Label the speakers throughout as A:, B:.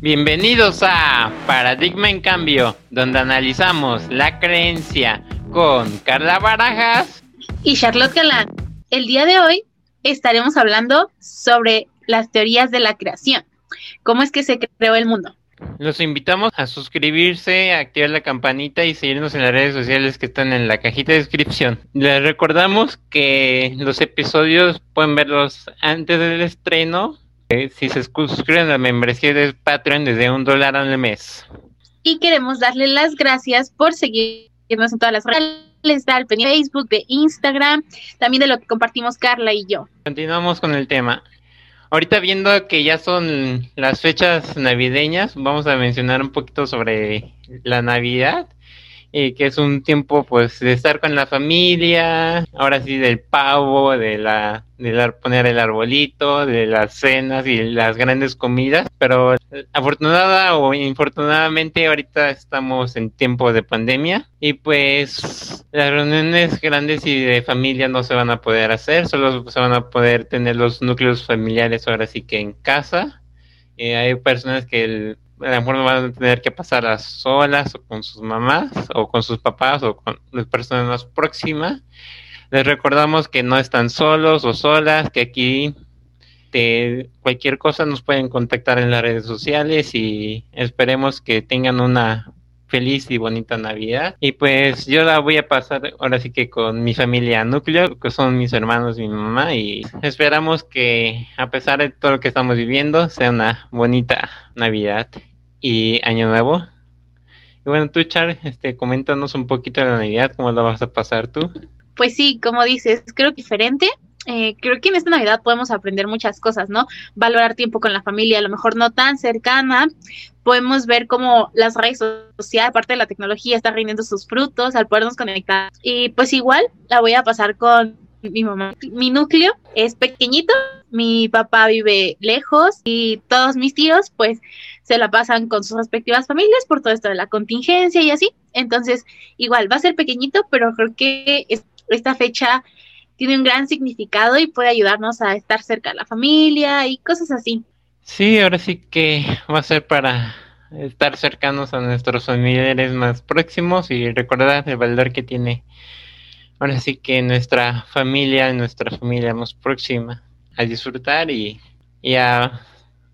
A: Bienvenidos a Paradigma en Cambio, donde analizamos la creencia con Carla Barajas
B: y Charlotte Galán. El día de hoy estaremos hablando sobre las teorías de la creación. ¿Cómo es que se creó el mundo?
A: Los invitamos a suscribirse, a activar la campanita y seguirnos en las redes sociales que están en la cajita de descripción. Les recordamos que los episodios pueden verlos antes del estreno eh, si se suscriben a la membresía de Patreon desde un dólar al mes.
B: Y queremos darle las gracias por seguirnos en todas las redes les da el Facebook, de Instagram, también de lo que compartimos Carla y yo.
A: Continuamos con el tema. Ahorita viendo que ya son las fechas navideñas, vamos a mencionar un poquito sobre la Navidad y que es un tiempo pues de estar con la familia, ahora sí del pavo, de la de poner el arbolito, de las cenas y las grandes comidas, pero afortunada o infortunadamente ahorita estamos en tiempo de pandemia y pues las reuniones grandes y de familia no se van a poder hacer, solo se van a poder tener los núcleos familiares ahora sí que en casa. Eh, hay personas que el, mejor no van a tener que pasar a solas o con sus mamás o con sus papás o con las personas más próximas. Les recordamos que no están solos o solas, que aquí de cualquier cosa nos pueden contactar en las redes sociales y esperemos que tengan una feliz y bonita Navidad. Y pues yo la voy a pasar ahora sí que con mi familia núcleo, que son mis hermanos mi mamá, y esperamos que a pesar de todo lo que estamos viviendo, sea una bonita Navidad y Año Nuevo. Y bueno, tú, Char, este, coméntanos un poquito de la Navidad, cómo la vas a pasar tú.
B: Pues sí, como dices, creo que diferente. Eh, creo que en esta Navidad podemos aprender muchas cosas, ¿no? Valorar tiempo con la familia, a lo mejor no tan cercana. Podemos ver cómo las redes sociales, aparte de la tecnología, están rindiendo sus frutos al podernos conectar. Y pues igual la voy a pasar con mi mamá. Mi núcleo es pequeñito, mi papá vive lejos y todos mis tíos pues se la pasan con sus respectivas familias por todo esto de la contingencia y así. Entonces, igual va a ser pequeñito, pero creo que esta fecha tiene un gran significado y puede ayudarnos a estar cerca de la familia y cosas así.
A: Sí, ahora sí que va a ser para estar cercanos a nuestros familiares más próximos y recordar el valor que tiene ahora sí que nuestra familia, nuestra familia más próxima, a disfrutar y, y a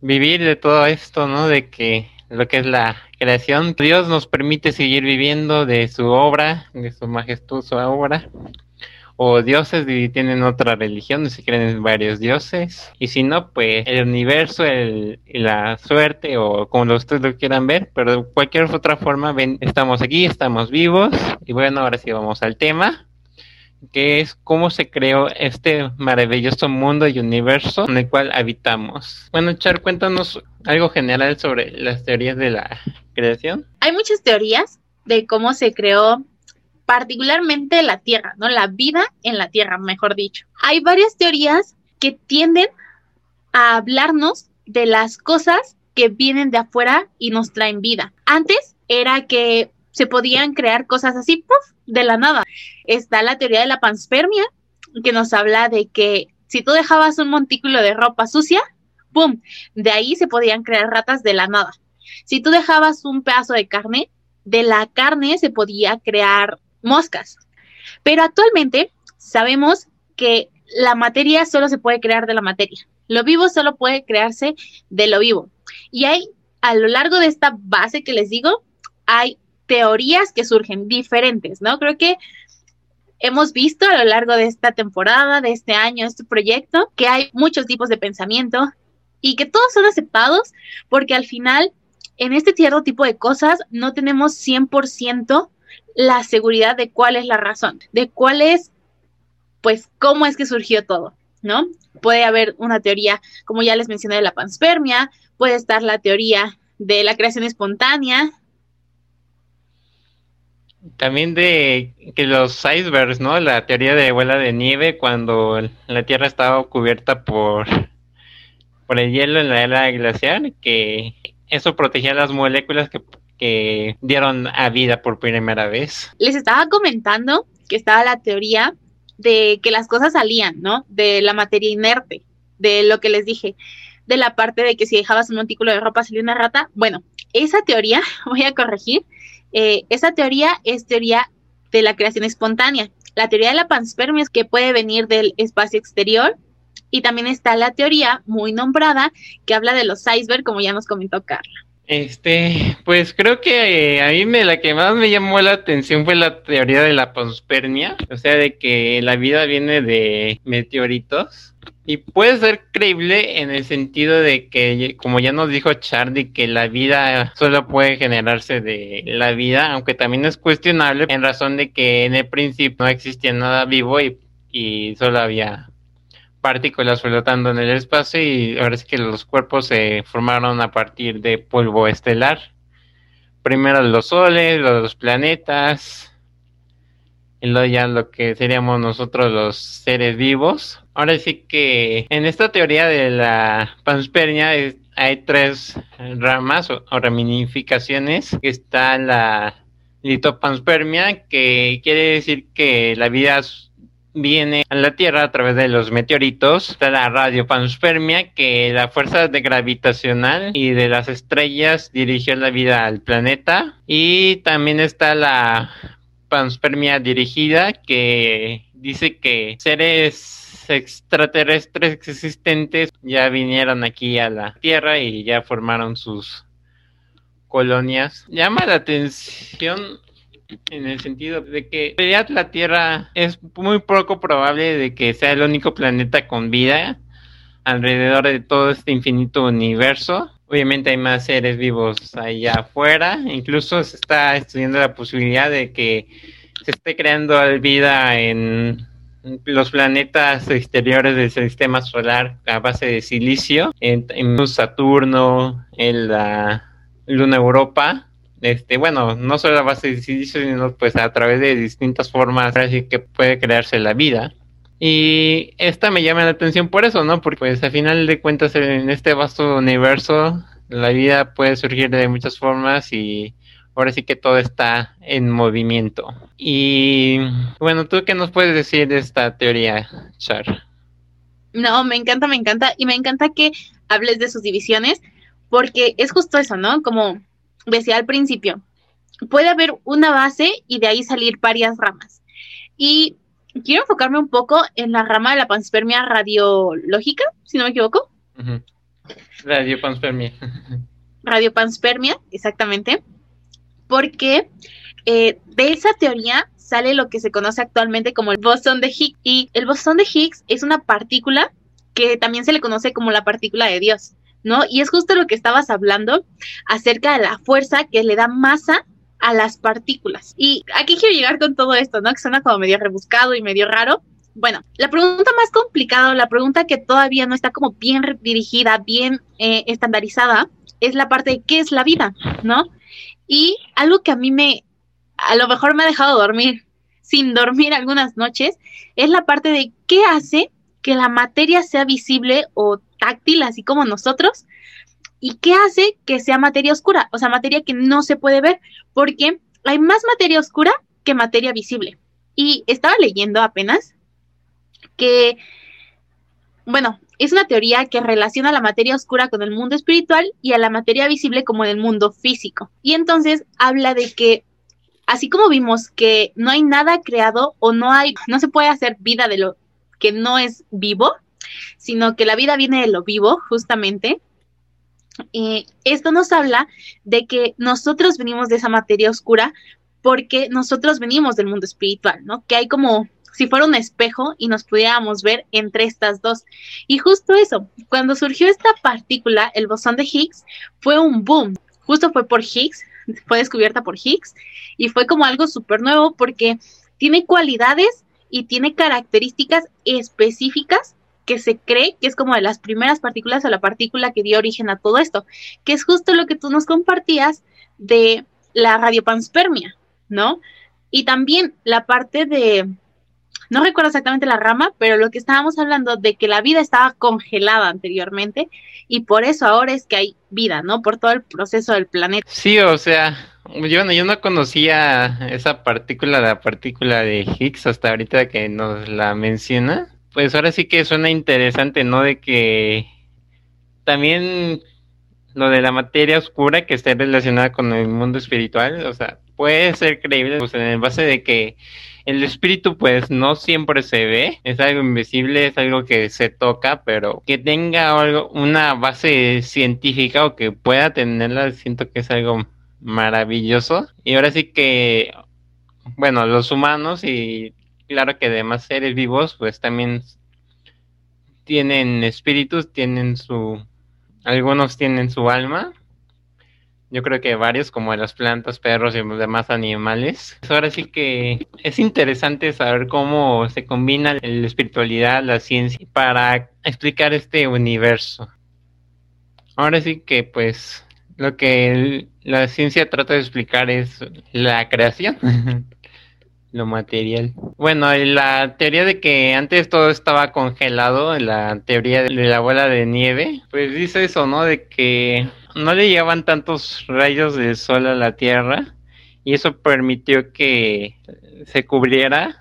A: vivir de todo esto, ¿no? De que lo que es la creación, Dios nos permite seguir viviendo de su obra, de su majestuosa obra. O dioses y tienen otra religión, se creen en varios dioses. Y si no, pues el universo, el, la suerte, o como ustedes lo quieran ver, pero de cualquier otra forma, estamos aquí, estamos vivos. Y bueno, ahora sí vamos al tema que es cómo se creó este maravilloso mundo y universo en el cual habitamos. Bueno, Char, cuéntanos algo general sobre las teorías de la creación.
B: Hay muchas teorías de cómo se creó particularmente la Tierra, ¿no? La vida en la Tierra, mejor dicho. Hay varias teorías que tienden a hablarnos de las cosas que vienen de afuera y nos traen vida. Antes era que se podían crear cosas así, puff, de la nada. Está la teoría de la panspermia, que nos habla de que si tú dejabas un montículo de ropa sucia, ¡pum! De ahí se podían crear ratas de la nada. Si tú dejabas un pedazo de carne, de la carne se podía crear moscas. Pero actualmente sabemos que la materia solo se puede crear de la materia. Lo vivo solo puede crearse de lo vivo. Y hay, a lo largo de esta base que les digo, hay teorías que surgen diferentes, ¿no? Creo que hemos visto a lo largo de esta temporada, de este año, este proyecto, que hay muchos tipos de pensamiento y que todos son aceptados porque al final en este cierto tipo de cosas no tenemos 100% la seguridad de cuál es la razón, de cuál es, pues, cómo es que surgió todo, ¿no? Puede haber una teoría, como ya les mencioné, de la panspermia, puede estar la teoría de la creación espontánea,
A: también de que los icebergs, ¿no? La teoría de bola de nieve cuando la Tierra estaba cubierta por, por el hielo en la era glacial, que eso protegía las moléculas que, que dieron a vida por primera vez.
B: Les estaba comentando que estaba la teoría de que las cosas salían, ¿no? De la materia inerte, de lo que les dije, de la parte de que si dejabas un montículo de ropa salía una rata. Bueno, esa teoría, voy a corregir, eh, esa teoría es teoría de la creación espontánea. La teoría de la panspermia es que puede venir del espacio exterior y también está la teoría muy nombrada que habla de los icebergs, como ya nos comentó Carla.
A: Este, pues creo que eh, a mí me, la que más me llamó la atención fue la teoría de la panspermia, o sea, de que la vida viene de meteoritos. Y puede ser creíble en el sentido de que, como ya nos dijo Charlie, que la vida solo puede generarse de la vida, aunque también es cuestionable en razón de que en el principio no existía nada vivo y, y solo había partículas flotando en el espacio y ahora es que los cuerpos se formaron a partir de polvo estelar. Primero los soles, los planetas, y luego ya lo que seríamos nosotros los seres vivos. Ahora sí que en esta teoría de la panspermia hay tres ramas o, o ramificaciones. Está la litopanspermia, que quiere decir que la vida viene a la Tierra a través de los meteoritos. Está la radiopanspermia, que la fuerza de gravitacional y de las estrellas dirigió la vida al planeta. Y también está la panspermia dirigida, que dice que seres extraterrestres existentes ya vinieron aquí a la Tierra y ya formaron sus colonias. Llama la atención en el sentido de que en la Tierra es muy poco probable de que sea el único planeta con vida alrededor de todo este infinito universo. Obviamente hay más seres vivos allá afuera, incluso se está estudiando la posibilidad de que se esté creando vida en los planetas exteriores del sistema solar a base de silicio, en Saturno, en la Luna Europa, este, bueno, no solo a base de silicio, sino pues a través de distintas formas, así que puede crearse la vida. Y esta me llama la atención por eso, ¿no? Porque pues a final de cuentas en este vasto universo la vida puede surgir de muchas formas y ahora sí que todo está en movimiento. Y bueno, ¿tú qué nos puedes decir de esta teoría, Char?
B: No, me encanta, me encanta y me encanta que hables de sus divisiones porque es justo eso, ¿no? Como decía al principio, puede haber una base y de ahí salir varias ramas. Y quiero enfocarme un poco en la rama de la panspermia radiológica, si no me equivoco.
A: Radiopanspermia.
B: Radiopanspermia, exactamente. Porque eh, de esa teoría sale lo que se conoce actualmente como el bosón de Higgs. Y el bosón de Higgs es una partícula que también se le conoce como la partícula de Dios. ¿No? Y es justo lo que estabas hablando acerca de la fuerza que le da masa a las partículas. Y aquí quiero llegar con todo esto, ¿no? Que suena como medio rebuscado y medio raro. Bueno, la pregunta más complicada, la pregunta que todavía no está como bien dirigida, bien eh, estandarizada, es la parte de qué es la vida, ¿no? Y algo que a mí me, a lo mejor me ha dejado dormir, sin dormir algunas noches, es la parte de qué hace que la materia sea visible o táctil, así como nosotros. ¿Y qué hace que sea materia oscura? O sea, materia que no se puede ver, porque hay más materia oscura que materia visible. Y estaba leyendo apenas que, bueno, es una teoría que relaciona la materia oscura con el mundo espiritual y a la materia visible como en el mundo físico. Y entonces habla de que así como vimos que no hay nada creado o no hay no se puede hacer vida de lo que no es vivo, sino que la vida viene de lo vivo, justamente. Eh, esto nos habla de que nosotros venimos de esa materia oscura porque nosotros venimos del mundo espiritual, ¿no? Que hay como si fuera un espejo y nos pudiéramos ver entre estas dos. Y justo eso, cuando surgió esta partícula, el bosón de Higgs, fue un boom. Justo fue por Higgs, fue descubierta por Higgs y fue como algo súper nuevo porque tiene cualidades y tiene características específicas que se cree que es como de las primeras partículas o la partícula que dio origen a todo esto, que es justo lo que tú nos compartías de la radiopanspermia, ¿no? Y también la parte de, no recuerdo exactamente la rama, pero lo que estábamos hablando de que la vida estaba congelada anteriormente y por eso ahora es que hay vida, ¿no? Por todo el proceso del planeta.
A: Sí, o sea, yo, yo no conocía esa partícula, la partícula de Higgs, hasta ahorita que nos la menciona. Pues ahora sí que suena interesante, ¿no? De que también lo de la materia oscura que esté relacionada con el mundo espiritual, o sea, puede ser creíble pues, en el base de que el espíritu pues no siempre se ve, es algo invisible, es algo que se toca, pero que tenga algo, una base científica o que pueda tenerla, siento que es algo maravilloso. Y ahora sí que, bueno, los humanos y claro que demás seres vivos pues también tienen espíritus, tienen su, algunos tienen su alma yo creo que varios, como las plantas, perros y demás animales. Ahora sí que es interesante saber cómo se combina la espiritualidad, la ciencia, para explicar este universo. Ahora sí que pues lo que la ciencia trata de explicar es la creación. Lo material. Bueno, la teoría de que antes todo estaba congelado, la teoría de la bola de nieve, pues dice eso, ¿no? De que no le llegaban tantos rayos de sol a la Tierra y eso permitió que se cubriera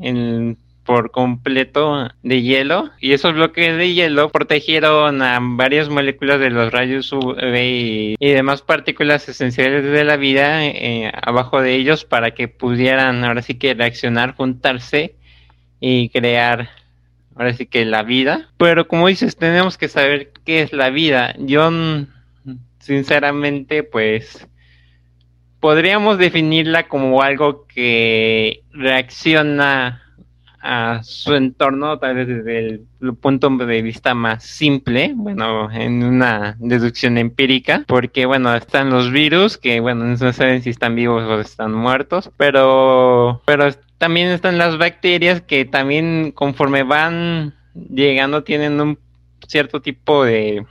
A: en, por completo de hielo y esos bloques de hielo protegieron a varias moléculas de los rayos UV y, demás partículas esenciales de la vida eh, abajo de ellos para que pudieran ahora sí que reaccionar, juntarse y crear ahora sí que la vida. Pero como dices, tenemos que saber qué es la vida. Yo sinceramente, pues podríamos definirla como algo que reacciona a su entorno, tal vez desde el punto de vista más simple, bueno, en una deducción empírica, porque bueno, están los virus, que bueno, no saben si están vivos o están muertos, pero, pero también están las bacterias que también conforme van llegando tienen un cierto tipo de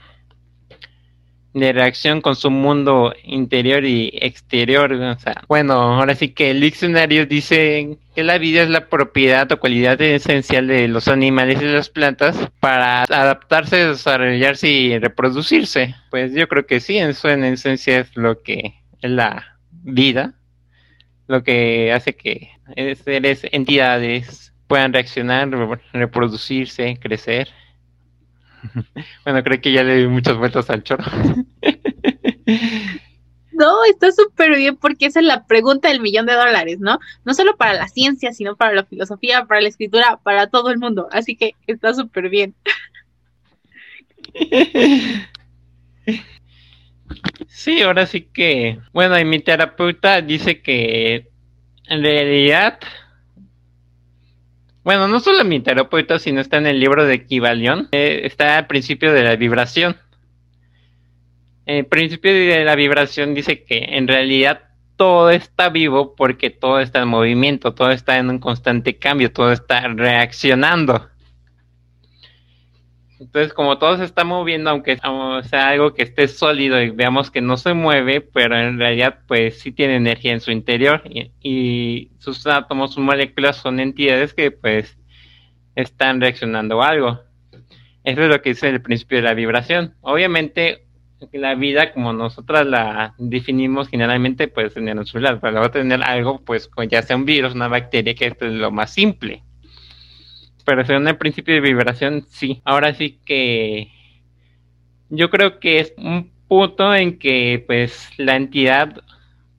A: de reacción con su mundo interior y exterior. O sea, bueno, ahora sí que el diccionario dice que la vida es la propiedad o cualidad esencial de los animales y las plantas para adaptarse, desarrollarse y reproducirse. Pues yo creo que sí, eso en esencia es lo que es la vida, lo que hace que seres, entidades puedan reaccionar, reproducirse, crecer. Bueno, creo que ya le di muchas vueltas al chorro.
B: No, está súper bien porque esa es la pregunta del millón de dólares, ¿no? No solo para la ciencia, sino para la filosofía, para la escritura, para todo el mundo. Así que está súper bien.
A: Sí, ahora sí que, bueno, y mi terapeuta dice que en realidad bueno, no solo mi terapeuta, sino está en el libro de Kibalión, eh, está al principio de la vibración. El principio de la vibración dice que en realidad todo está vivo porque todo está en movimiento, todo está en un constante cambio, todo está reaccionando. Entonces, como todo se está moviendo, aunque sea algo que esté sólido y veamos que no se mueve, pero en realidad pues sí tiene energía en su interior y, sus átomos, sus moléculas son entidades que pues están reaccionando a algo. Eso es lo que dice el principio de la vibración. Obviamente la vida como nosotras la definimos generalmente pues en el celular, pero a tener algo pues ya sea un virus, una bacteria, que esto es lo más simple pero según el principio de vibración, sí. Ahora sí que yo creo que es un punto en que pues la entidad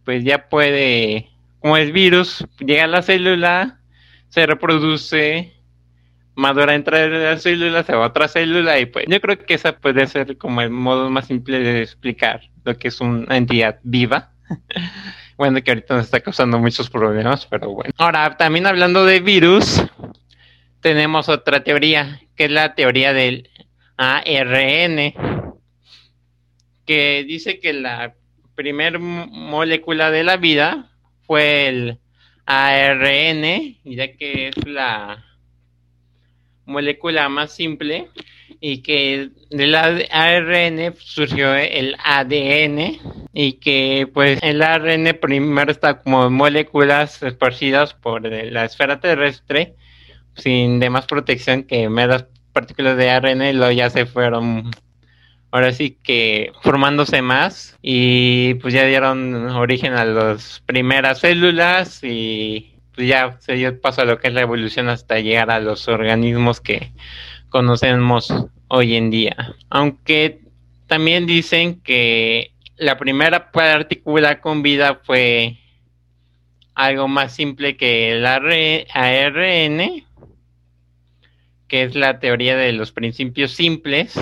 A: pues ya puede, como es virus, llega a la célula, se reproduce, madura entre la célula, se va a otra célula y pues yo creo que esa puede ser como el modo más simple de explicar lo que es una entidad viva. bueno, que ahorita nos está causando muchos problemas, pero bueno. Ahora, también hablando de virus, tenemos otra teoría, que es la teoría del ARN, que dice que la primer molécula de la vida fue el ARN, ya que es la molécula más simple y que del ARN surgió el ADN y que pues el ARN primero está como moléculas esparcidas por la esfera terrestre sin demás protección que meras partículas de ARN lo ya se fueron ahora sí que formándose más y pues ya dieron origen a las primeras células y pues ya se dio paso a lo que es la evolución hasta llegar a los organismos que conocemos hoy en día. Aunque también dicen que la primera partícula con vida fue algo más simple que el ARN, que es la teoría de los principios simples,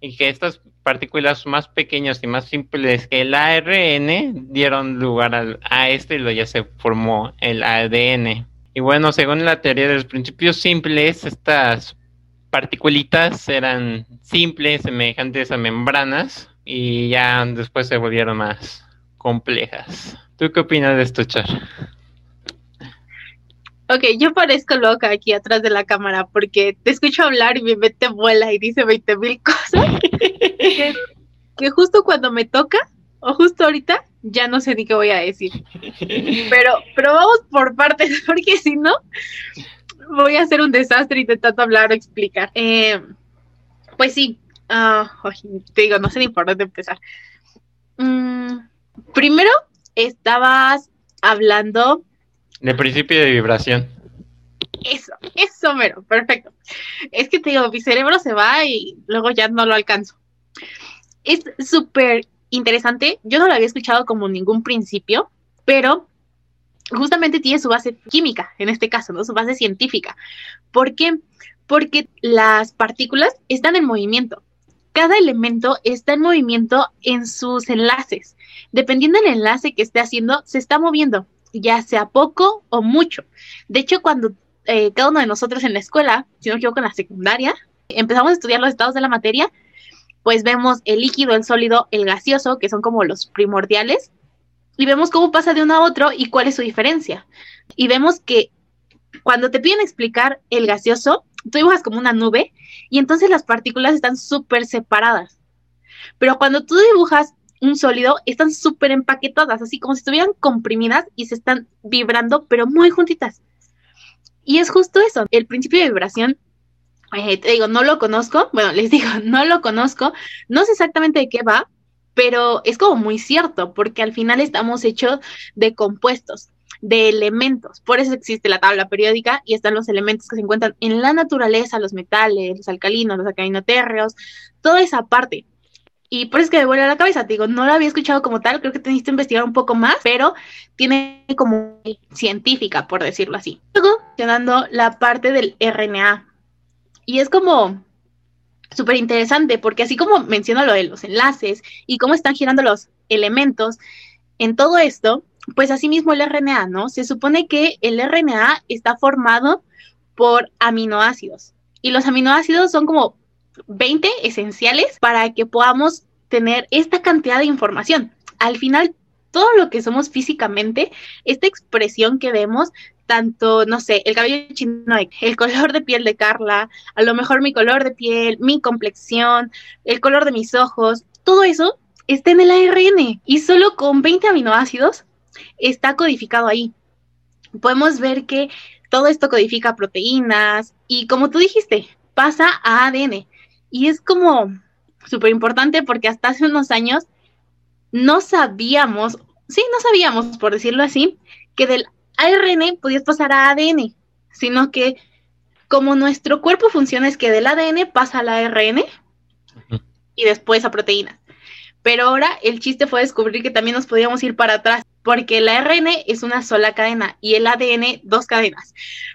A: y que estas partículas más pequeñas y más simples que el ARN dieron lugar a este y lo ya se formó el ADN. Y bueno, según la teoría de los principios simples, estas particulitas eran simples, semejantes a membranas, y ya después se volvieron más complejas. ¿Tú qué opinas de esto, Char?
B: Ok, yo parezco loca aquí atrás de la cámara porque te escucho hablar y mi mente vuela y dice 20 mil cosas que, justo cuando me toca o justo ahorita ya no sé ni qué voy a decir. Pero, pero vamos por partes porque si no voy a hacer un desastre intentando hablar o explicar. Eh, pues sí, uh, te digo, no sé ni por dónde empezar. Mm, primero, estabas hablando...
A: De principio de vibración.
B: Eso, eso, mero, perfecto. Es que te digo, mi cerebro se va y luego ya no lo alcanzo. Es súper interesante. Yo no lo había escuchado como ningún principio, pero justamente tiene su base química, en este caso, ¿no? Su base científica. ¿Por qué? Porque las partículas están en movimiento. Cada elemento está en movimiento en sus enlaces. Dependiendo del enlace que esté haciendo, se está moviendo, ya sea poco o mucho. De hecho, cuando eh, cada uno de nosotros en la escuela, si no me equivoco, en la secundaria, empezamos a estudiar los estados de la materia, pues vemos el líquido, el sólido, el gaseoso, que son como los primordiales, y vemos cómo pasa de uno a otro y cuál es su diferencia. Y vemos que cuando te piden explicar el gaseoso, tú dibujas como una nube y entonces las partículas están súper separadas. Pero cuando tú dibujas un sólido, están súper empaquetadas, así como si estuvieran comprimidas y se están vibrando, pero muy juntitas. Y es justo eso, el principio de vibración, eh, te digo, no lo conozco, bueno, les digo, no lo conozco, no sé exactamente de qué va, pero es como muy cierto, porque al final estamos hechos de compuestos, de elementos. Por eso existe la tabla periódica y están los elementos que se encuentran en la naturaleza, los metales, los alcalinos, los alcalinotérreos, toda esa parte. Y por eso es que me vuelve a la cabeza, te digo, no lo había escuchado como tal, creo que teniste que investigar un poco más, pero tiene como científica, por decirlo así. Luego, mencionando la parte del RNA. Y es como súper interesante, porque así como menciono lo de los enlaces y cómo están girando los elementos en todo esto, pues así mismo el RNA, ¿no? Se supone que el RNA está formado por aminoácidos y los aminoácidos son como 20 esenciales para que podamos tener esta cantidad de información. Al final, todo lo que somos físicamente, esta expresión que vemos, tanto, no sé, el cabello chino, el color de piel de Carla, a lo mejor mi color de piel, mi complexión, el color de mis ojos, todo eso está en el ARN y solo con 20 aminoácidos está codificado ahí. Podemos ver que todo esto codifica proteínas y como tú dijiste, pasa a ADN. Y es como súper importante porque hasta hace unos años no sabíamos, sí, no sabíamos, por decirlo así, que del ARN podías pasar a ADN, sino que como nuestro cuerpo funciona es que del ADN pasa al ARN y después a proteínas. Pero ahora el chiste fue descubrir que también nos podíamos ir para atrás, porque el ARN es una sola cadena y el ADN dos cadenas.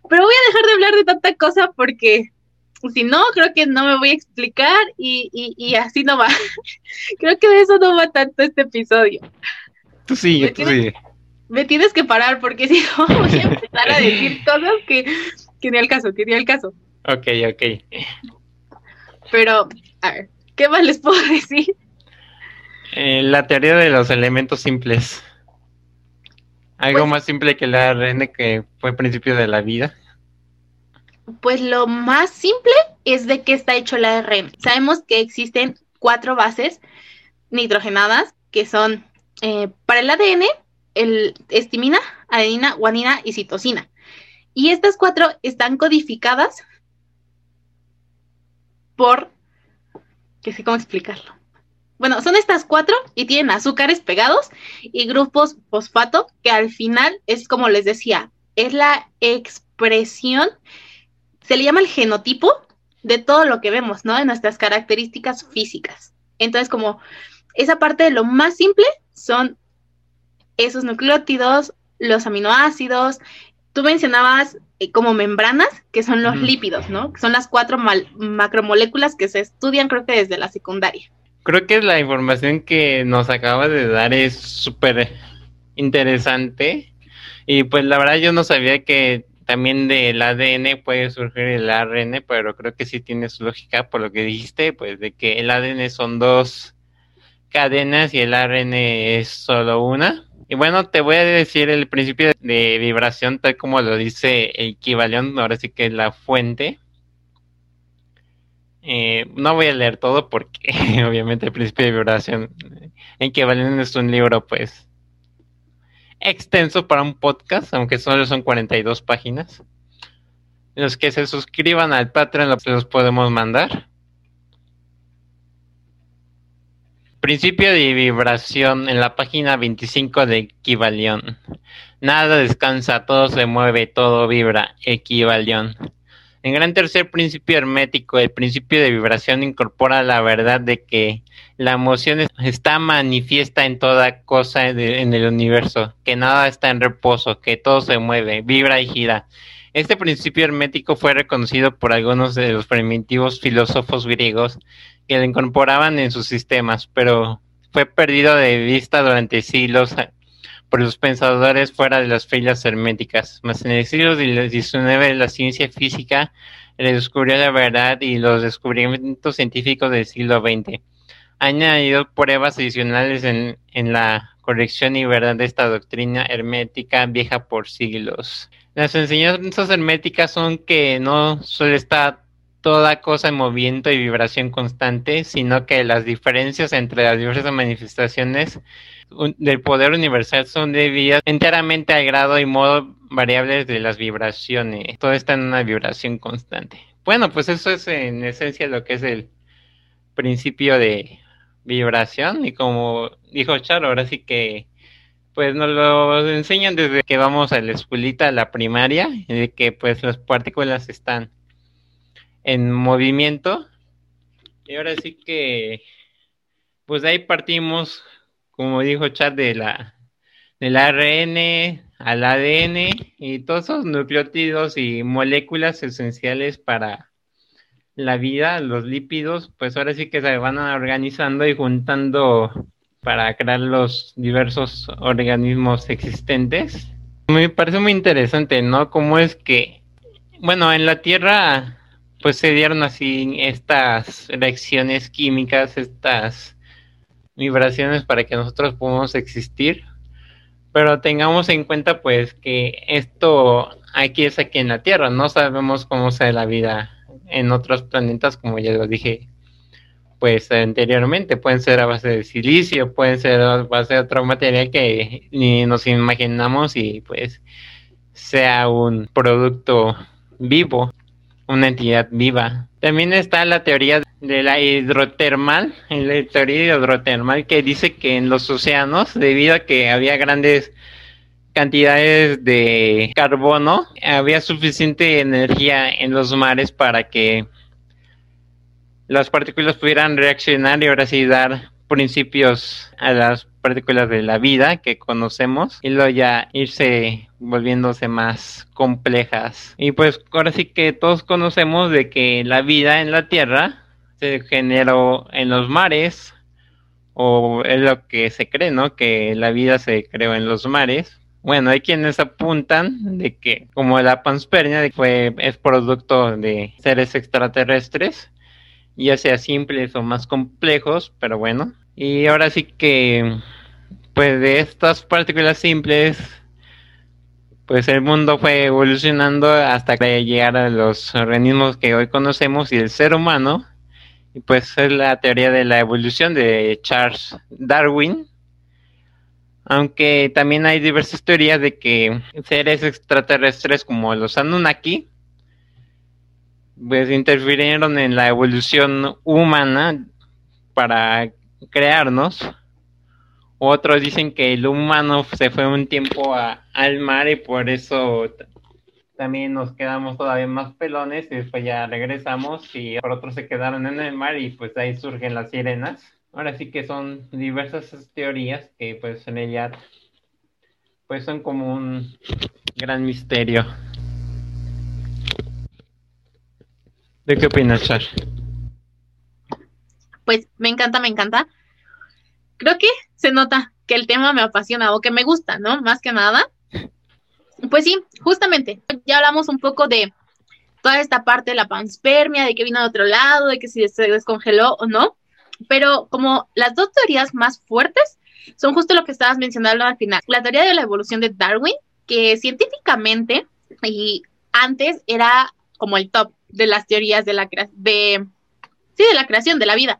B: Pero voy a dejar de hablar de tanta cosa porque si no, creo que no me voy a explicar y, y, así no va. creo que de eso no va tanto este episodio.
A: Tú sigue, tú sigue
B: me tienes que parar porque si no voy a empezar a decir cosas que, que ni al caso, que ni al caso.
A: Ok, ok.
B: Pero, a ver, ¿qué más les puedo decir?
A: Eh, la teoría de los elementos simples. Algo pues más simple que el ARN que fue principio de la vida.
B: Pues lo más simple es de qué está hecho el ARN. Sabemos que existen cuatro bases nitrogenadas que son eh, para el ADN el estimina, adenina, guanina y citosina. Y estas cuatro están codificadas por que sé cómo explicarlo. Bueno, son estas cuatro y tienen azúcares pegados y grupos fosfato, que al final es como les decía, es la expresión, se le llama el genotipo de todo lo que vemos, ¿no? De nuestras características físicas. Entonces, como esa parte de lo más simple son esos nucleótidos, los aminoácidos. Tú mencionabas eh, como membranas, que son los lípidos, ¿no? Que son las cuatro macromoléculas que se estudian, creo que desde la secundaria.
A: Creo que la información que nos acaba de dar es súper interesante. Y pues la verdad yo no sabía que también del ADN puede surgir el ARN, pero creo que sí tiene su lógica por lo que dijiste, pues de que el ADN son dos cadenas y el ARN es solo una. Y bueno, te voy a decir el principio de vibración tal como lo dice el equivalión, ahora sí que es la fuente. Eh, no voy a leer todo porque obviamente el principio de vibración Valen es un libro pues extenso para un podcast, aunque solo son 42 páginas. Los que se suscriban al Patreon los podemos mandar. Principio de vibración en la página 25 de Equivalión. Nada descansa, todo se mueve, todo vibra. Equivalión. En gran tercer principio hermético, el principio de vibración incorpora la verdad de que la emoción está manifiesta en toda cosa en el universo, que nada está en reposo, que todo se mueve, vibra y gira. Este principio hermético fue reconocido por algunos de los primitivos filósofos griegos que lo incorporaban en sus sistemas, pero fue perdido de vista durante siglos por los pensadores fuera de las filas herméticas. Mas en el siglo XIX la ciencia física redescubrió la verdad y los descubrimientos científicos del siglo XX han añadido pruebas adicionales en, en la corrección y verdad de esta doctrina hermética vieja por siglos. Las enseñanzas herméticas son que no solo está toda cosa en movimiento y vibración constante, sino que las diferencias entre las diversas manifestaciones del poder universal son debidas enteramente al grado y modo variables de las vibraciones. Todo está en una vibración constante. Bueno, pues eso es en esencia lo que es el principio de vibración y como dijo Charo, ahora sí que pues nos lo enseñan desde que vamos a la escuelita, a la primaria, de que pues las partículas están en movimiento. Y ahora sí que pues de ahí partimos como dijo Chad, de la, del ARN al ADN y todos esos nucleótidos y moléculas esenciales para la vida, los lípidos, pues ahora sí que se van organizando y juntando para crear los diversos organismos existentes. Me parece muy interesante, ¿no? Cómo es que, bueno, en la Tierra, pues se dieron así estas reacciones químicas, estas vibraciones para que nosotros podamos existir. Pero tengamos en cuenta pues que esto aquí es aquí en la Tierra, no sabemos cómo sea la vida en otros planetas, como ya lo dije pues anteriormente, pueden ser a base de silicio, pueden ser a base de otro material que ni nos imaginamos y pues sea un producto vivo, una entidad viva. También está la teoría de la hidrotermal, la teoría hidrotermal que dice que en los océanos, debido a que había grandes cantidades de carbono, había suficiente energía en los mares para que las partículas pudieran reaccionar y ahora sí dar principios a las partículas de la vida que conocemos y luego ya irse volviéndose más complejas. Y pues ahora sí que todos conocemos de que la vida en la Tierra se generó en los mares, o es lo que se cree, ¿no? Que la vida se creó en los mares. Bueno, hay quienes apuntan de que como la panspermia fue, es producto de seres extraterrestres, ya sea simples o más complejos, pero bueno. Y ahora sí que, pues de estas partículas simples, pues el mundo fue evolucionando hasta llegar a los organismos que hoy conocemos y el ser humano y pues es la teoría de la evolución de Charles Darwin. Aunque también hay diversas teorías de que seres extraterrestres como los Anunnaki pues interfirieron en la evolución humana para crearnos. Otros dicen que el humano se fue un tiempo al mar y por eso también nos quedamos todavía más pelones y después ya regresamos y por otros se quedaron en el mar y pues ahí surgen las sirenas. Ahora sí que son diversas teorías que pues en realidad pues son como un gran misterio. ¿De qué opinas, Char?
B: Pues me encanta, me encanta. Creo que se nota que el tema me apasiona o que me gusta, ¿no? Más que nada. Pues sí, justamente, ya hablamos un poco de toda esta parte de la panspermia, de que vino de otro lado, de que si se descongeló o no, pero como las dos teorías más fuertes son justo lo que estabas mencionando al final. La teoría de la evolución de Darwin, que científicamente y antes era como el top de las teorías de la de sí, de la creación de la vida.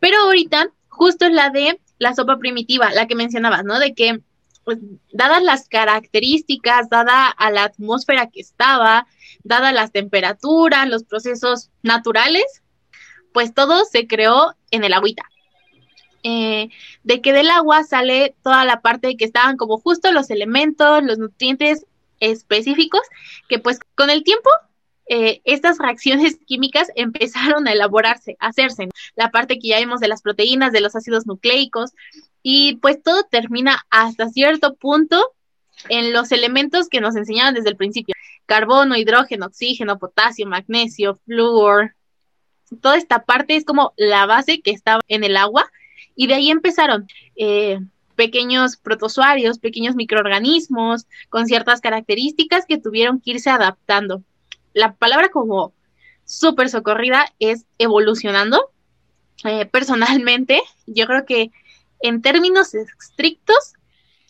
B: Pero ahorita justo es la de la sopa primitiva, la que mencionabas, ¿no? De que pues, dadas las características, dada a la atmósfera que estaba, dadas las temperaturas, los procesos naturales, pues todo se creó en el agüita. Eh, de que del agua sale toda la parte de que estaban como justo los elementos, los nutrientes específicos, que pues con el tiempo eh, estas reacciones químicas empezaron a elaborarse, a hacerse. La parte que ya vimos de las proteínas, de los ácidos nucleicos, y pues todo termina hasta cierto punto en los elementos que nos enseñaban desde el principio. Carbono, hidrógeno, oxígeno, potasio, magnesio, flúor. Toda esta parte es como la base que estaba en el agua y de ahí empezaron eh, pequeños protozoarios, pequeños microorganismos con ciertas características que tuvieron que irse adaptando. La palabra como súper socorrida es evolucionando. Eh, personalmente, yo creo que en términos estrictos,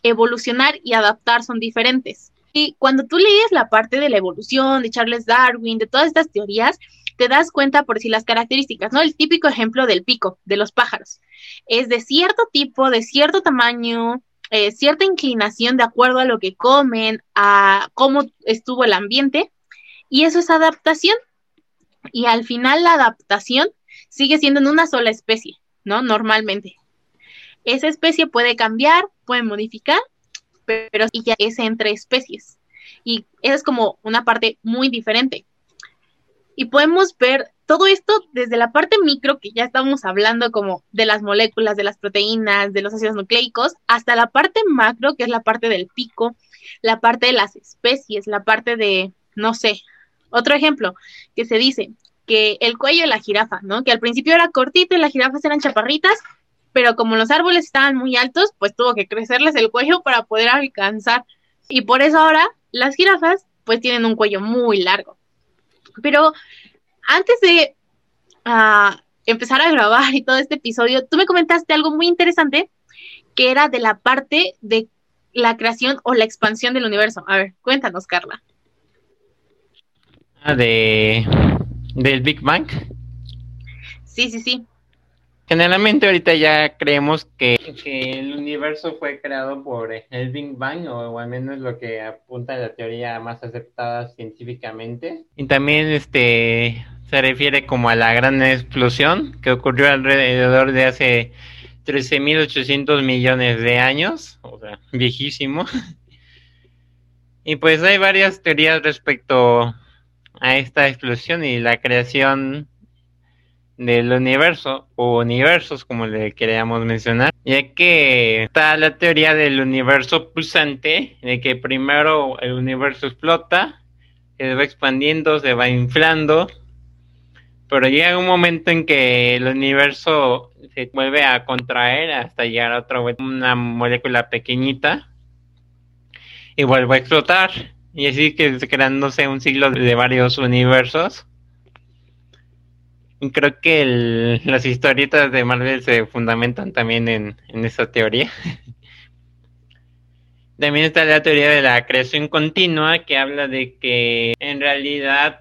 B: evolucionar y adaptar son diferentes. Y cuando tú lees la parte de la evolución de Charles Darwin, de todas estas teorías, te das cuenta por si las características, ¿no? El típico ejemplo del pico de los pájaros. Es de cierto tipo, de cierto tamaño, eh, cierta inclinación de acuerdo a lo que comen, a cómo estuvo el ambiente, y eso es adaptación. Y al final la adaptación sigue siendo en una sola especie, ¿no? Normalmente. Esa especie puede cambiar, puede modificar, pero ya es entre especies. Y esa es como una parte muy diferente. Y podemos ver todo esto desde la parte micro, que ya estamos hablando como de las moléculas, de las proteínas, de los ácidos nucleicos, hasta la parte macro, que es la parte del pico, la parte de las especies, la parte de, no sé, otro ejemplo que se dice que el cuello de la jirafa, ¿no? Que al principio era cortito y las jirafas eran chaparritas, pero como los árboles estaban muy altos, pues tuvo que crecerles el cuello para poder alcanzar. Y por eso ahora las jirafas pues tienen un cuello muy largo. Pero antes de uh, empezar a grabar y todo este episodio, tú me comentaste algo muy interesante que era de la parte de la creación o la expansión del universo. A ver, cuéntanos, Carla.
A: De del Big Bang.
B: Sí, sí, sí.
A: Generalmente ahorita ya creemos que, el universo fue creado por el Big Bang, o, al menos lo que apunta a la teoría más aceptada científicamente. Y también este se refiere como a la gran explosión que ocurrió alrededor de hace 13.800 millones de años, o sea, viejísimo. Y pues hay varias teorías respecto a esta explosión y la creación del universo o universos como le queríamos mencionar ya que está la teoría del universo pulsante de que primero el universo explota se va expandiendo se va inflando pero llega un momento en que el universo se vuelve a contraer hasta llegar a otra una molécula pequeñita y vuelve a explotar y así que creándose un siglo de varios universos creo que las historietas de Marvel se fundamentan también en, en esa teoría. también está la teoría de la creación continua que habla de que en realidad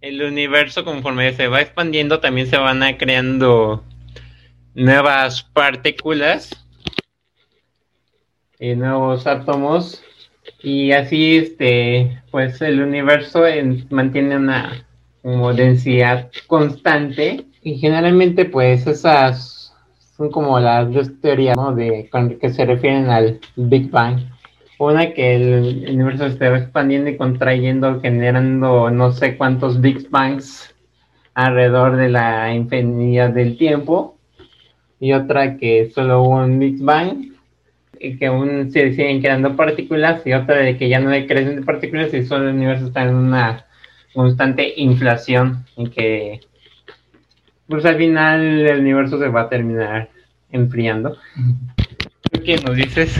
A: el universo conforme se va expandiendo también se van creando nuevas partículas y nuevos átomos y así este pues el universo mantiene una densidad constante Y generalmente pues esas son como las dos teorías de que se refieren al Big Bang. Una que el universo se va expandiendo y contrayendo, generando no sé cuántos Big Bangs alrededor de la infinidad del tiempo. Y otra que solo hubo un Big Bang que aún se siguen quedando partículas. Y otra de que ya no hay crecen de partículas y solo el universo está en una constante inflación y que pues al final el universo se va a terminar enfriando. ¿Qué nos dices?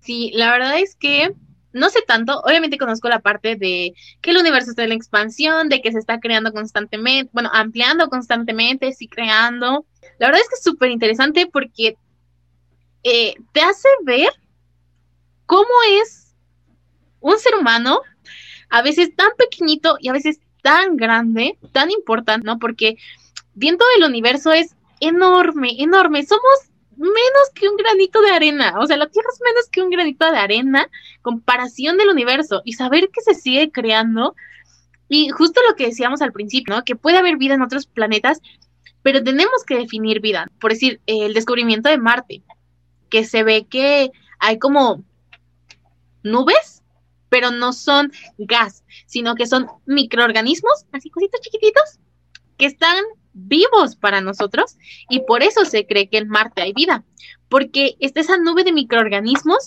B: Sí, la verdad es que no sé tanto, obviamente conozco la parte de que el universo está en expansión, de que se está creando constantemente, bueno, ampliando constantemente, sí creando. La verdad es que es súper interesante porque eh, te hace ver cómo es un ser humano, a veces tan pequeñito y a veces tan grande, tan importante, ¿no? Porque viendo el universo es enorme, enorme. Somos menos que un granito de arena. O sea, la Tierra es menos que un granito de arena, comparación del universo. Y saber que se sigue creando. Y justo lo que decíamos al principio, ¿no? Que puede haber vida en otros planetas, pero tenemos que definir vida. Por decir, el descubrimiento de Marte, que se ve que hay como nubes, pero no son gas, sino que son microorganismos, así cositos chiquititos, que están vivos para nosotros y por eso se cree que en Marte hay vida, porque está esa nube de microorganismos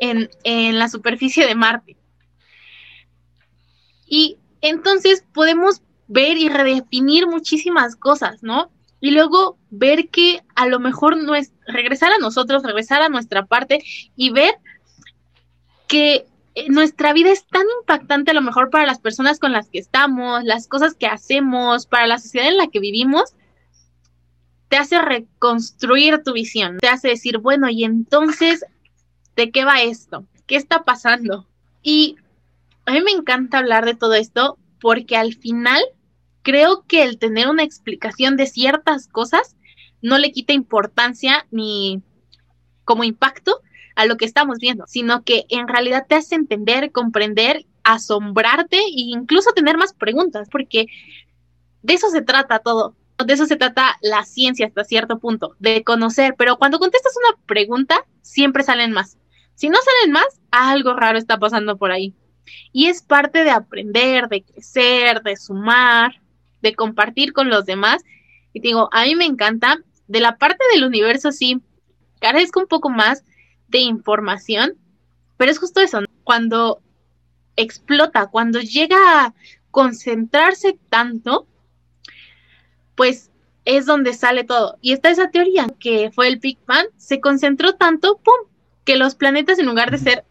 B: en, en la superficie de Marte. Y entonces podemos ver y redefinir muchísimas cosas, ¿no? Y luego ver que a lo mejor no es regresar a nosotros, regresar a nuestra parte y ver que eh, nuestra vida es tan impactante a lo mejor para las personas con las que estamos, las cosas que hacemos, para la sociedad en la que vivimos, te hace reconstruir tu visión, te hace decir, bueno, y entonces, ¿de qué va esto? ¿Qué está pasando? Y a mí me encanta hablar de todo esto porque al final creo que el tener una explicación de ciertas cosas no le quita importancia ni como impacto a lo que estamos viendo, sino que en realidad te hace entender, comprender, asombrarte e incluso tener más preguntas, porque de eso se trata todo. De eso se trata la ciencia hasta cierto punto, de conocer, pero cuando contestas una pregunta, siempre salen más. Si no salen más, algo raro está pasando por ahí. Y es parte de aprender, de crecer, de sumar, de compartir con los demás. Y digo, a mí me encanta. De la parte del universo, sí, carezco un poco más de información, pero es justo eso, cuando explota, cuando llega a concentrarse tanto, pues es donde sale todo. Y está esa teoría que fue el Big Bang, se concentró tanto, ¡pum!, que los planetas en lugar de ser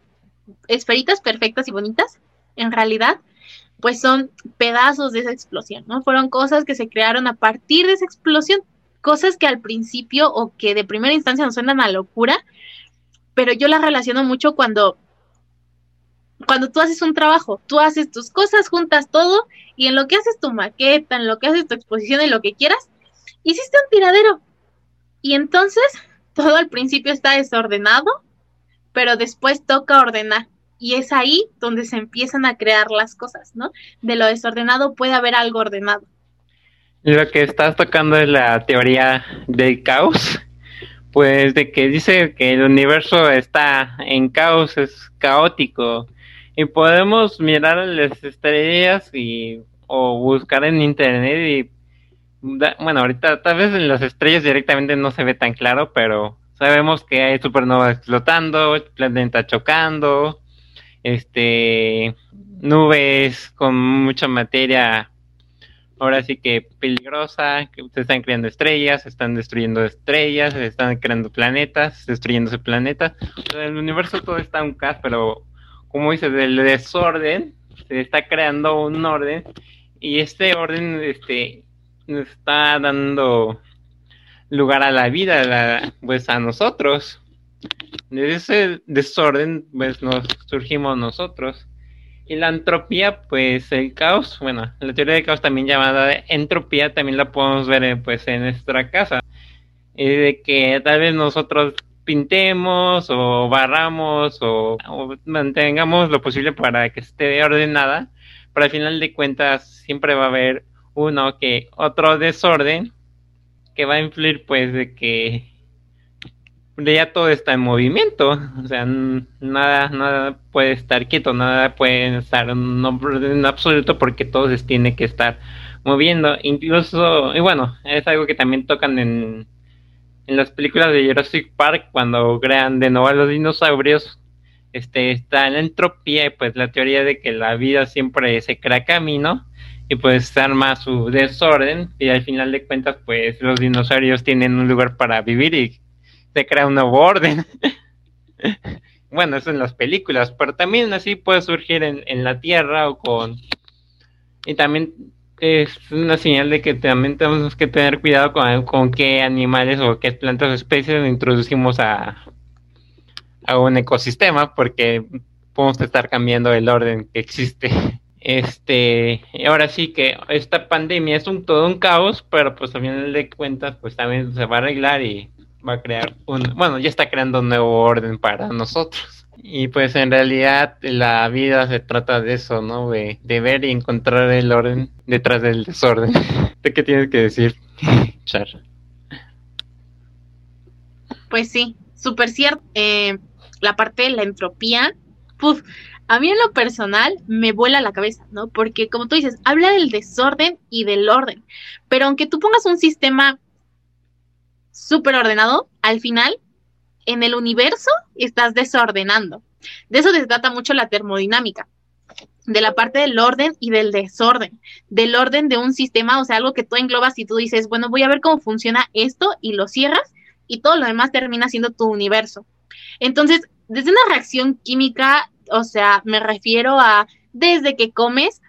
B: esferitas perfectas y bonitas, en realidad, pues son pedazos de esa explosión, ¿no? Fueron cosas que se crearon a partir de esa explosión, cosas que al principio o que de primera instancia nos suenan a locura, pero yo la relaciono mucho cuando cuando tú haces un trabajo, tú haces tus cosas, juntas todo y en lo que haces tu maqueta, en lo que haces tu exposición, en lo que quieras, hiciste un tiradero. Y entonces todo al principio está desordenado, pero después toca ordenar. Y es ahí donde se empiezan a crear las cosas, ¿no? De lo desordenado puede haber algo ordenado.
A: Lo que estás tocando es la teoría del caos pues de que dice que el universo está en caos, es caótico y podemos mirar las estrellas y o buscar en internet y bueno, ahorita tal vez en las estrellas directamente no se ve tan claro, pero sabemos que hay supernovas explotando, planeta chocando, este nubes con mucha materia ahora sí que peligrosa, que se están creando estrellas, se están destruyendo estrellas, se están creando planetas, destruyéndose planetas. el universo todo está un caos, pero como dices, del desorden se está creando un orden y este orden este está dando lugar a la vida, pues a nosotros. De ese desorden pues nos surgimos nosotros. Y la entropía, pues el caos, bueno, la teoría del caos también llamada entropía, también la podemos ver eh, pues en nuestra casa. Y de que tal vez nosotros pintemos o barramos o, mantengamos lo posible para que esté ordenada, pero al final de cuentas siempre va a haber uno que otro desorden que va a influir pues de que ya todo está en movimiento, o sea, nada, nada puede estar quieto, nada puede estar en absoluto porque todo se tiene que estar moviendo, incluso, y bueno, es algo que también tocan en, en las películas de Jurassic Park cuando crean de nuevo a los dinosaurios, este, está la entropía y pues la teoría de que la vida siempre se crea camino y pues se arma su desorden y al final de cuentas pues los dinosaurios tienen un lugar para vivir y se crea un nuevo orden. bueno, eso en las películas, pero también así puede surgir en, en la Tierra o con... Y también es una señal de que también tenemos que tener cuidado con, con qué animales o qué plantas o especies introducimos a, a un ecosistema, porque podemos estar cambiando el orden que existe. Este, ahora sí que esta pandemia es un todo un caos, pero pues al final de cuentas, pues también se va a arreglar y va a crear un, bueno, ya está creando un nuevo orden para nosotros. Y pues en realidad la vida se trata de eso, ¿no? De, ver y encontrar el orden detrás del desorden. ¿De qué tienes que decir, Char?
B: Pues sí, súper cierto. Eh, la parte de la entropía, puf, a mí en lo personal me vuela la cabeza, ¿no? Porque como tú dices, habla del desorden y del orden. Pero aunque tú pongas un sistema súper ordenado, al final, en el universo estás desordenando. De eso se trata mucho la termodinámica, de la parte del orden y del desorden, del orden de un sistema, o sea, algo que tú englobas y tú dices, bueno, voy a ver cómo funciona esto y lo cierras y todo lo demás termina siendo tu universo. Entonces, desde una reacción química, o sea, me refiero a desde que comes,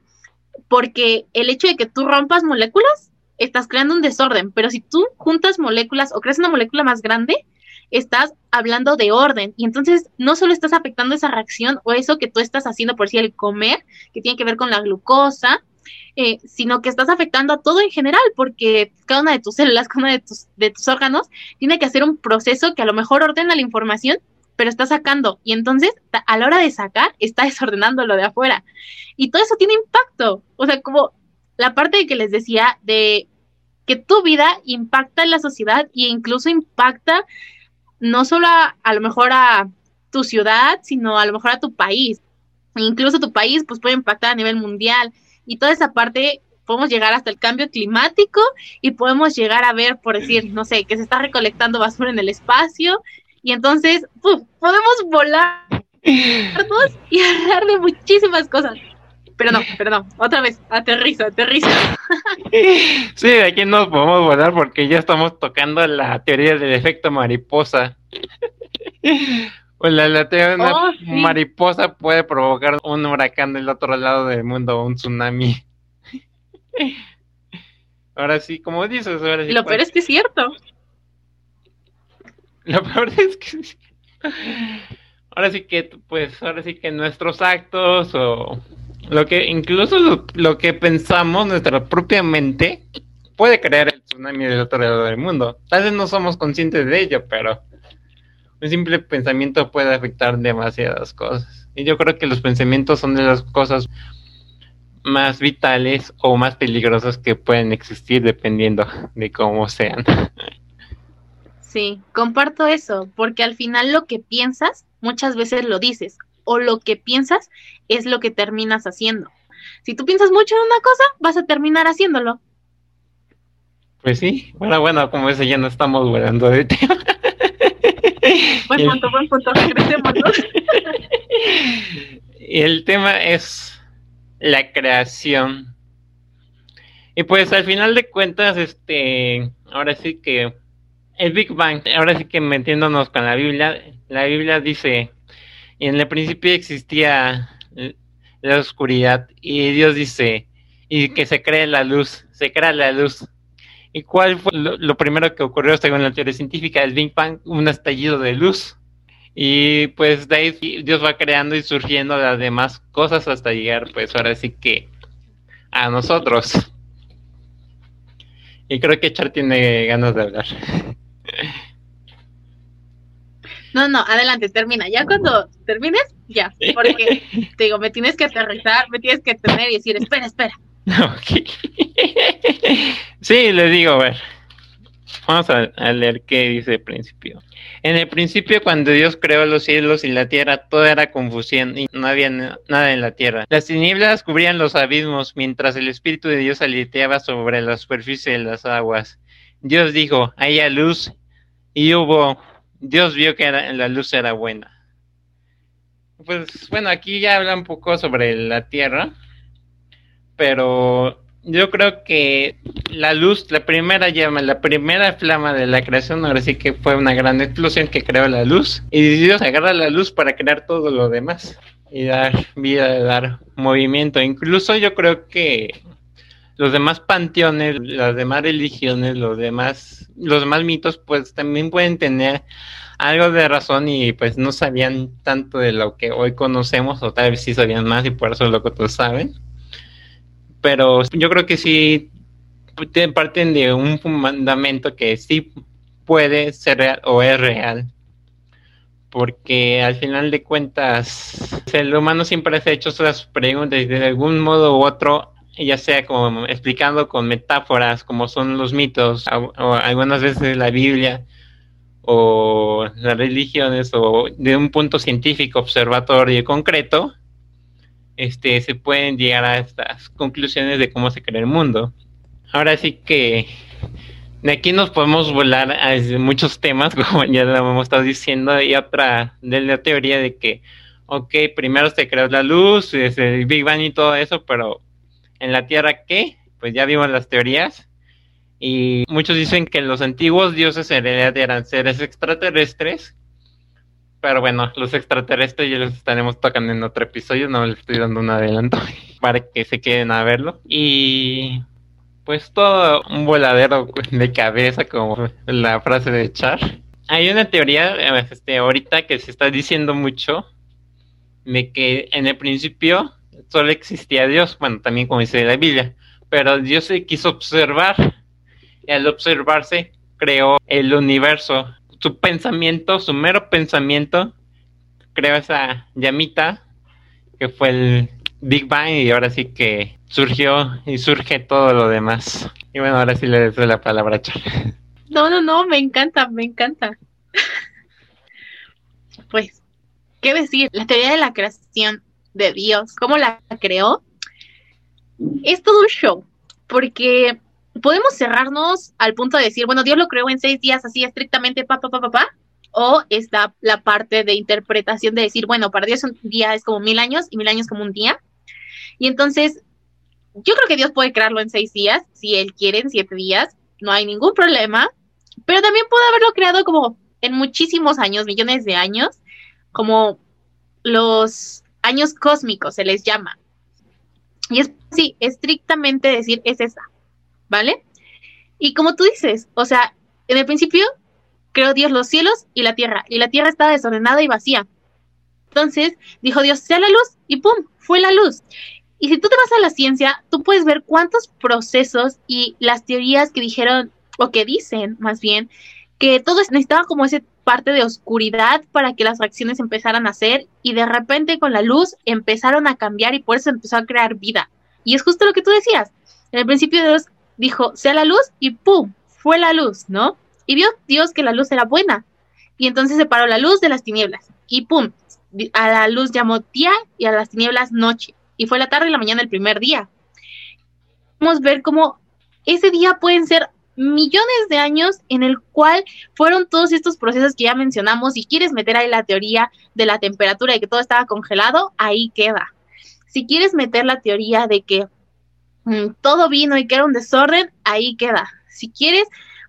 B: porque el hecho de que tú rompas moléculas estás creando un desorden, pero si tú juntas moléculas o creas una molécula más grande, estás hablando de orden. Y entonces no solo estás afectando esa reacción o eso que tú estás haciendo por si el comer, que tiene que ver con la glucosa, eh, sino que estás afectando a todo en general, porque cada una de tus células, cada uno de tus, de tus órganos, tiene que hacer un proceso que a lo mejor ordena la información, pero está sacando, y entonces a la hora de sacar, está desordenando lo de afuera. Y todo eso tiene impacto, o sea, como la parte que les decía de que tu vida impacta en la sociedad e incluso impacta no solo a, lo mejor a tu ciudad, sino a lo mejor a tu país. E incluso tu país pues puede impactar a nivel mundial y toda esa parte podemos llegar hasta el cambio climático y podemos llegar a ver, por decir, no sé, que se está recolectando basura en el espacio y entonces podemos volar y hablar de muchísimas cosas. Pero no, pero no, otra vez, aterriza, aterriza.
A: Sí, de aquí no podemos volar porque ya estamos tocando la teoría del efecto mariposa. Pues la, teoría de una oh, mariposa puede provocar un huracán del otro lado del mundo, un tsunami. Ahora sí, como dices, ahora sí.
B: Lo peor es que es cierto.
A: Lo peor es que ahora sí que pues ahora sí que nuestros actos o lo que incluso lo, que pensamos, nuestra propia mente, puede crear el tsunami del otro lado del mundo. Tal vez no somos conscientes de ello, pero un simple pensamiento puede afectar demasiadas cosas. Y yo creo que los pensamientos son de las cosas más vitales o más peligrosas que pueden existir dependiendo de cómo sean.
B: Sí, comparto eso, porque al final lo que piensas muchas veces lo dices o lo que piensas es lo que terminas haciendo. Si tú piensas mucho en una cosa, vas a terminar haciéndolo.
A: Pues sí, bueno, bueno, como ese ya no estamos volando de tema.
B: Buen punto, buen punto,
A: Y el tema es la creación. Y pues al final de cuentas, este, ahora sí que el Big Bang, ahora sí que metiéndonos con la Biblia, la Biblia dice y en el principio existía la oscuridad y Dios dice, y que se cree la luz, se crea la luz. ¿Y cuál fue lo, primero que ocurrió según la teoría científica del Big Bang? Un estallido de luz. Y pues de ahí Dios va creando y surgiendo las demás cosas hasta llegar pues ahora sí que a nosotros. Y creo que Char tiene ganas de hablar.
B: No, no, adelante, termina. Ya cuando termines, ya. Porque te digo, me tienes que aterrizar, me tienes que tener y decir, espera, espera.
A: Ok. sí, les digo, a ver. Vamos a, a, leer qué dice el principio. En el principio, cuando Dios creó los cielos y la tierra, todo era confusión y no había nada en la tierra. Las tinieblas cubrían los abismos, mientras el Espíritu de Dios aleteaba sobre la superficie de las aguas. Dios dijo, haya luz, y hubo, Dios vio que era, la luz era buena. Pues bueno, aquí ya habla un poco sobre la tierra, pero yo creo que la luz, la primera llama, la primera flama de la creación, ahora sí que fue una gran explosión que creó la luz. Y Dios agarra la luz para crear todo lo demás y dar vida, dar movimiento. Incluso yo creo que los demás panteones, las demás religiones, los demás, los demás mitos, pues también pueden tener algo de razón y pues no sabían tanto de lo que hoy conocemos, o tal vez sí sabían más y por eso es lo que todos saben pero yo creo que sí parten de un fundamento que sí puede ser real o es real. Porque al final de cuentas, el humano siempre ha hecho esas preguntas y de algún modo u otro, ya sea como explicando con metáforas como son los mitos, o, algunas veces la Biblia, o las religiones, o de un punto científico, observatorio concreto, este, se pueden llegar a estas conclusiones de cómo se crea el mundo. Ahora sí que de aquí nos podemos volar a muchos temas, como ya lo hemos estado diciendo, y otra de la teoría de que, ok, primero se creó la luz, el Big Bang y todo eso, pero en la Tierra, ¿qué? Pues ya vimos las teorías. Y muchos dicen que los antiguos dioses en realidad eran seres extraterrestres pero bueno, los extraterrestres ya los estaremos tocando en otro episodio, no les estoy dando un adelanto para que se queden a verlo. Y pues todo un voladero de cabeza, como la frase de Char. Hay una teoría este, ahorita que se está diciendo mucho de que en el principio solo existía Dios, bueno, también como dice la Biblia, pero Dios se quiso observar y al observarse creó el universo su pensamiento, su mero pensamiento, creó esa llamita que fue el Big Bang y ahora sí que surgió y surge todo lo demás. Y bueno, ahora sí le doy la palabra a Char.
B: No, no, no, me encanta, me encanta. pues, ¿qué decir? La teoría de la creación de Dios, cómo la creó, es todo un show, porque podemos cerrarnos al punto de decir, bueno, Dios lo creó en seis días así estrictamente, pa, pa, pa, pa, o está la parte de interpretación de decir, bueno, para Dios un día es como mil años y mil años como un día. Y entonces, yo creo que Dios puede crearlo en seis días, si Él quiere, en siete días, no hay ningún problema, pero también puede haberlo creado como en muchísimos años, millones de años, como los años cósmicos se les llama. Y es sí, estrictamente decir es esa. ¿vale? Y como tú dices, o sea, en el principio creó Dios los cielos y la tierra, y la tierra estaba desordenada y vacía. Entonces dijo Dios, sea la luz, y ¡pum! fue la luz. Y si tú te vas a la ciencia, tú puedes ver cuántos procesos y las teorías que dijeron, o que dicen más bien, que todo necesitaba como esa parte de oscuridad para que las reacciones empezaran a hacer y de repente con la luz empezaron a cambiar y por eso empezó a crear vida. Y es justo lo que tú decías. En el principio Dios dijo, sea la luz y ¡pum! Fue la luz, ¿no? Y vio Dios que la luz era buena. Y entonces separó la luz de las tinieblas. Y ¡pum! A la luz llamó día y a las tinieblas noche. Y fue la tarde y la mañana el primer día. Podemos ver cómo ese día pueden ser millones de años en el cual fueron todos estos procesos que ya mencionamos. Si quieres meter ahí la teoría de la temperatura y que todo estaba congelado, ahí queda. Si quieres meter la teoría de que Mm, todo vino y que era un desorden, ahí queda. Si quieres,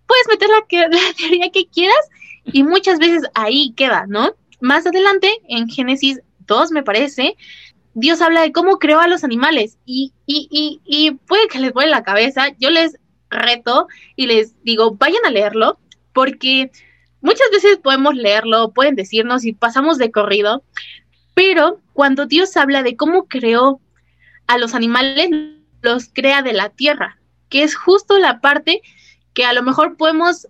B: puedes meter la, teoría que quieras y muchas veces ahí queda, ¿no? Más adelante, en Génesis 2, me parece, Dios habla de cómo creó a los animales y, y, y, y puede que les vuele la cabeza. Yo les reto y les digo, vayan a leerlo, porque muchas veces podemos leerlo, pueden decirnos y pasamos de corrido, pero cuando Dios habla de cómo creó a los animales, los crea de la tierra, que es justo la parte que a lo mejor podemos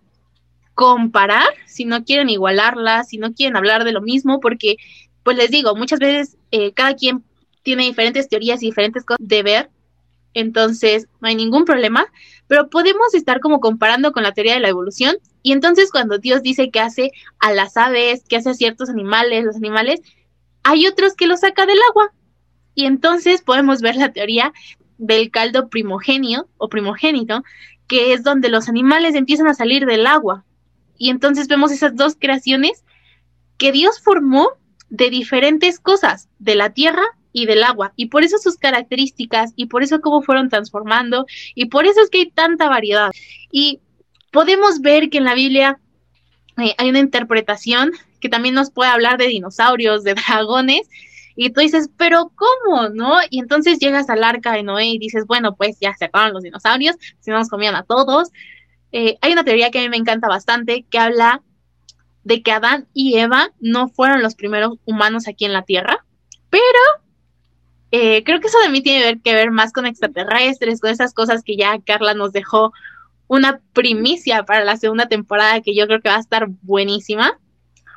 B: comparar, si no quieren igualarla, si no quieren hablar de lo mismo, porque, pues les digo, muchas veces eh, cada quien tiene diferentes teorías y diferentes cosas de ver entonces no hay ningún problema, pero podemos estar como comparando con la teoría de la evolución y entonces cuando Dios dice que hace a las aves, que hace a ciertos animales, los animales, hay otros que los saca del agua. Y entonces podemos ver la teoría del caldo primogenio o primogénito, que es donde los animales empiezan a salir del agua. Y entonces vemos esas dos creaciones que Dios formó de diferentes cosas, de la tierra y del agua. Y por eso sus características y por eso cómo fueron transformando y por eso es que hay tanta variedad. Y podemos ver que en la Biblia eh, hay una interpretación que también nos puede hablar de dinosaurios, de dragones. Y tú dices, pero ¿cómo? ¿No? Y entonces llegas al arca de Noé y dices, bueno, pues ya se acabaron los dinosaurios, si no nos comían a todos. Eh, hay una teoría que a mí me encanta bastante que habla de que Adán y Eva no fueron los primeros humanos aquí en la Tierra, pero eh, creo que eso de mí tiene que ver más con extraterrestres, con esas cosas que ya Carla nos dejó una primicia para la segunda temporada que yo creo que va a estar buenísima.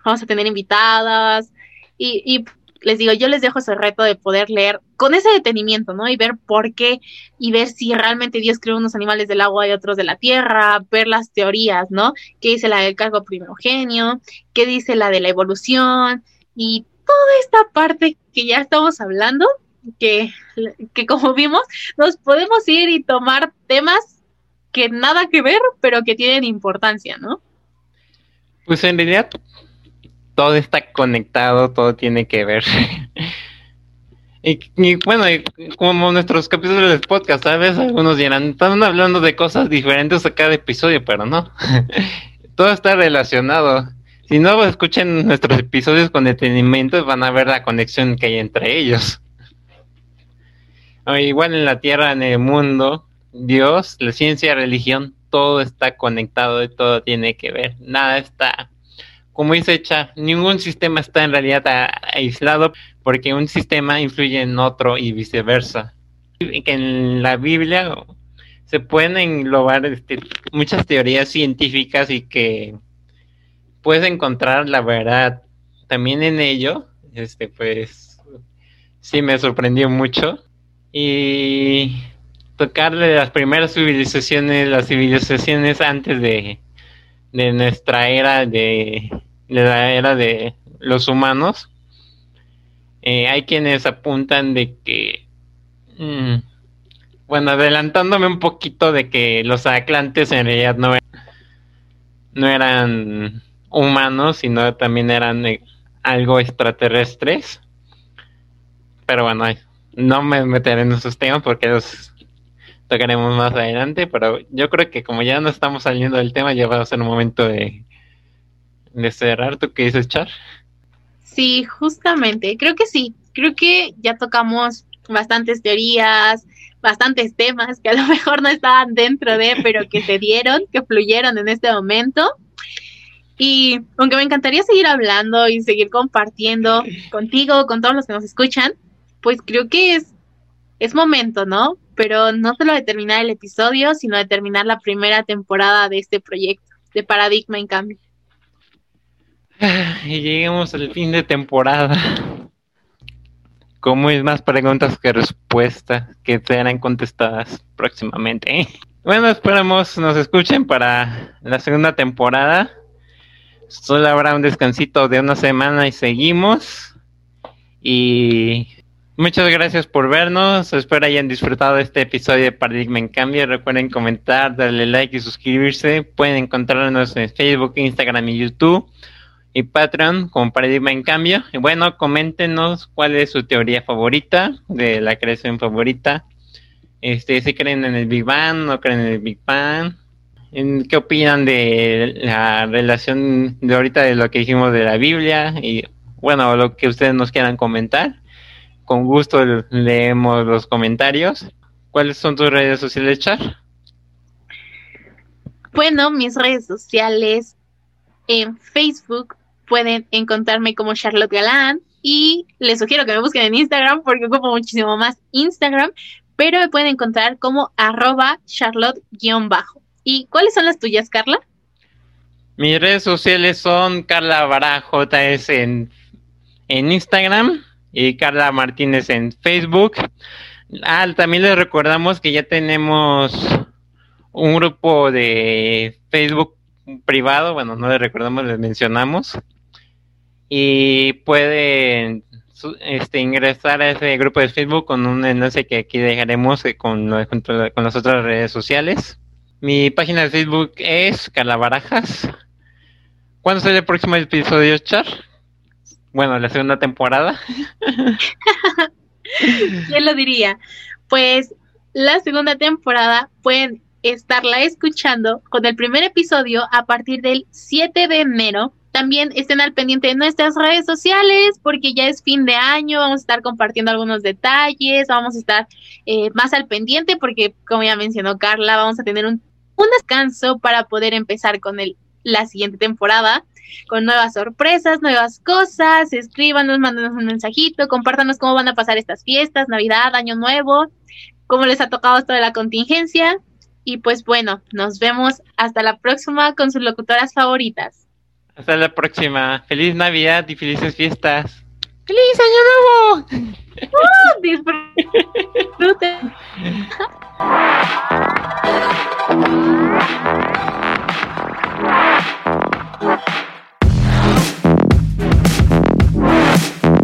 B: Vamos a tener invitadas y, y les digo, yo les dejo ese reto de poder leer con ese detenimiento, ¿no? Y ver por qué y ver si realmente Dios creó unos animales del agua y otros de la tierra, ver las teorías, ¿no? ¿Qué dice la del cargo primogenio? ¿Qué dice la de la evolución? Y toda esta parte que ya estamos hablando, que, que como vimos, nos podemos ir y tomar temas que nada que ver, pero que tienen importancia, ¿no?
A: Pues en realidad todo está conectado, todo tiene que ver. y, bueno, como nuestros capítulos del podcast, ¿sabes? Algunos dirán, están hablando de cosas diferentes a cada episodio, pero no. todo está relacionado. Si no escuchen nuestros episodios con detenimiento, van a ver la conexión que hay entre ellos. Igual en la tierra, en el mundo, Dios, la ciencia, religión, todo está conectado y todo tiene que ver. Nada está, como dice Cha, ningún sistema está en realidad aislado porque un sistema influye en otro y viceversa. En la Biblia se pueden englobar este, muchas teorías científicas y que puedes encontrar la verdad también en ello. Este, pues, sí me sorprendió mucho y tocarle las primeras civilizaciones, las civilizaciones antes de, de nuestra era de, de la era de los humanos. Eh, hay quienes apuntan de que, mm, bueno, adelantándome un poquito de que los atlantes en realidad no eran, no eran humanos, sino también eran eh, algo extraterrestres. Pero bueno, no me meteré en esos temas porque los tocaremos más adelante, pero yo creo que como ya no estamos saliendo del tema, ya va a ser un momento de, de cerrar. ¿Tú qué dices, Char?
B: Sí, justamente, creo que sí, creo que ya tocamos bastantes teorías, bastantes temas que a lo mejor no estaban dentro de, pero que se dieron, que fluyeron en este momento. Y aunque me encantaría seguir hablando y seguir compartiendo contigo, con todos los que nos escuchan, pues creo que es, es momento, ¿no? Pero no solo de terminar el episodio, sino de terminar la primera temporada de este proyecto de Paradigma en Cambio.
A: Y lleguemos al fin de temporada. Como es más preguntas que respuestas que serán contestadas próximamente. Bueno, esperamos nos escuchen para la segunda temporada. Solo habrá un descansito de una semana y seguimos. Y Muchas gracias por vernos. Espero hayan disfrutado este episodio de Paradigma en Cambio. Recuerden comentar, darle like y suscribirse. Pueden encontrarnos en Facebook, Instagram y YouTube y Patreon como Paradigma en Cambio. Y bueno, coméntenos cuál es su teoría favorita de la creación favorita. Este, si creen en el Big Bang, no creen en el Big Bang. ¿Qué opinan de la relación de ahorita de lo que dijimos de la Biblia? Y bueno, lo que ustedes nos quieran comentar con gusto leemos los comentarios. ¿Cuáles son tus redes sociales, Char?
B: Bueno, mis redes sociales en Facebook pueden encontrarme como Charlotte Galán y les sugiero que me busquen en Instagram porque ocupo muchísimo más Instagram, pero me pueden encontrar como arroba Charlotte-bajo. ¿Y cuáles son las tuyas, Carla?
A: Mis redes sociales son Carla Barajo en, en Instagram y Carla Martínez en Facebook. Ah, también les recordamos que ya tenemos un grupo de Facebook privado, bueno, no les recordamos, les mencionamos. Y pueden este, ingresar a ese grupo de Facebook con un enlace que aquí dejaremos eh, con, las otras redes sociales. Mi página de Facebook es Calabarajas. ¿Cuándo sale el próximo episodio, Char? Bueno, la segunda temporada.
B: ¿Quién lo diría? Pues la segunda temporada pueden estarla escuchando con el primer episodio a partir del 7 de enero. También estén al pendiente de nuestras redes sociales porque ya es fin de año, vamos a estar compartiendo algunos detalles, vamos a estar eh, más al pendiente porque, como ya mencionó Carla, vamos a tener un, un descanso para poder empezar con el, la siguiente temporada con nuevas sorpresas, nuevas cosas. Escríbanos, mándenos un mensajito, compártanos cómo van a pasar estas fiestas, Navidad, Año Nuevo, cómo les ha tocado esto de la contingencia. Y pues bueno, nos vemos hasta la próxima con sus locutoras favoritas.
A: Hasta la próxima. Feliz Navidad y felices fiestas. ¡Feliz Año Nuevo! ¡Oh, disfruten! Thank.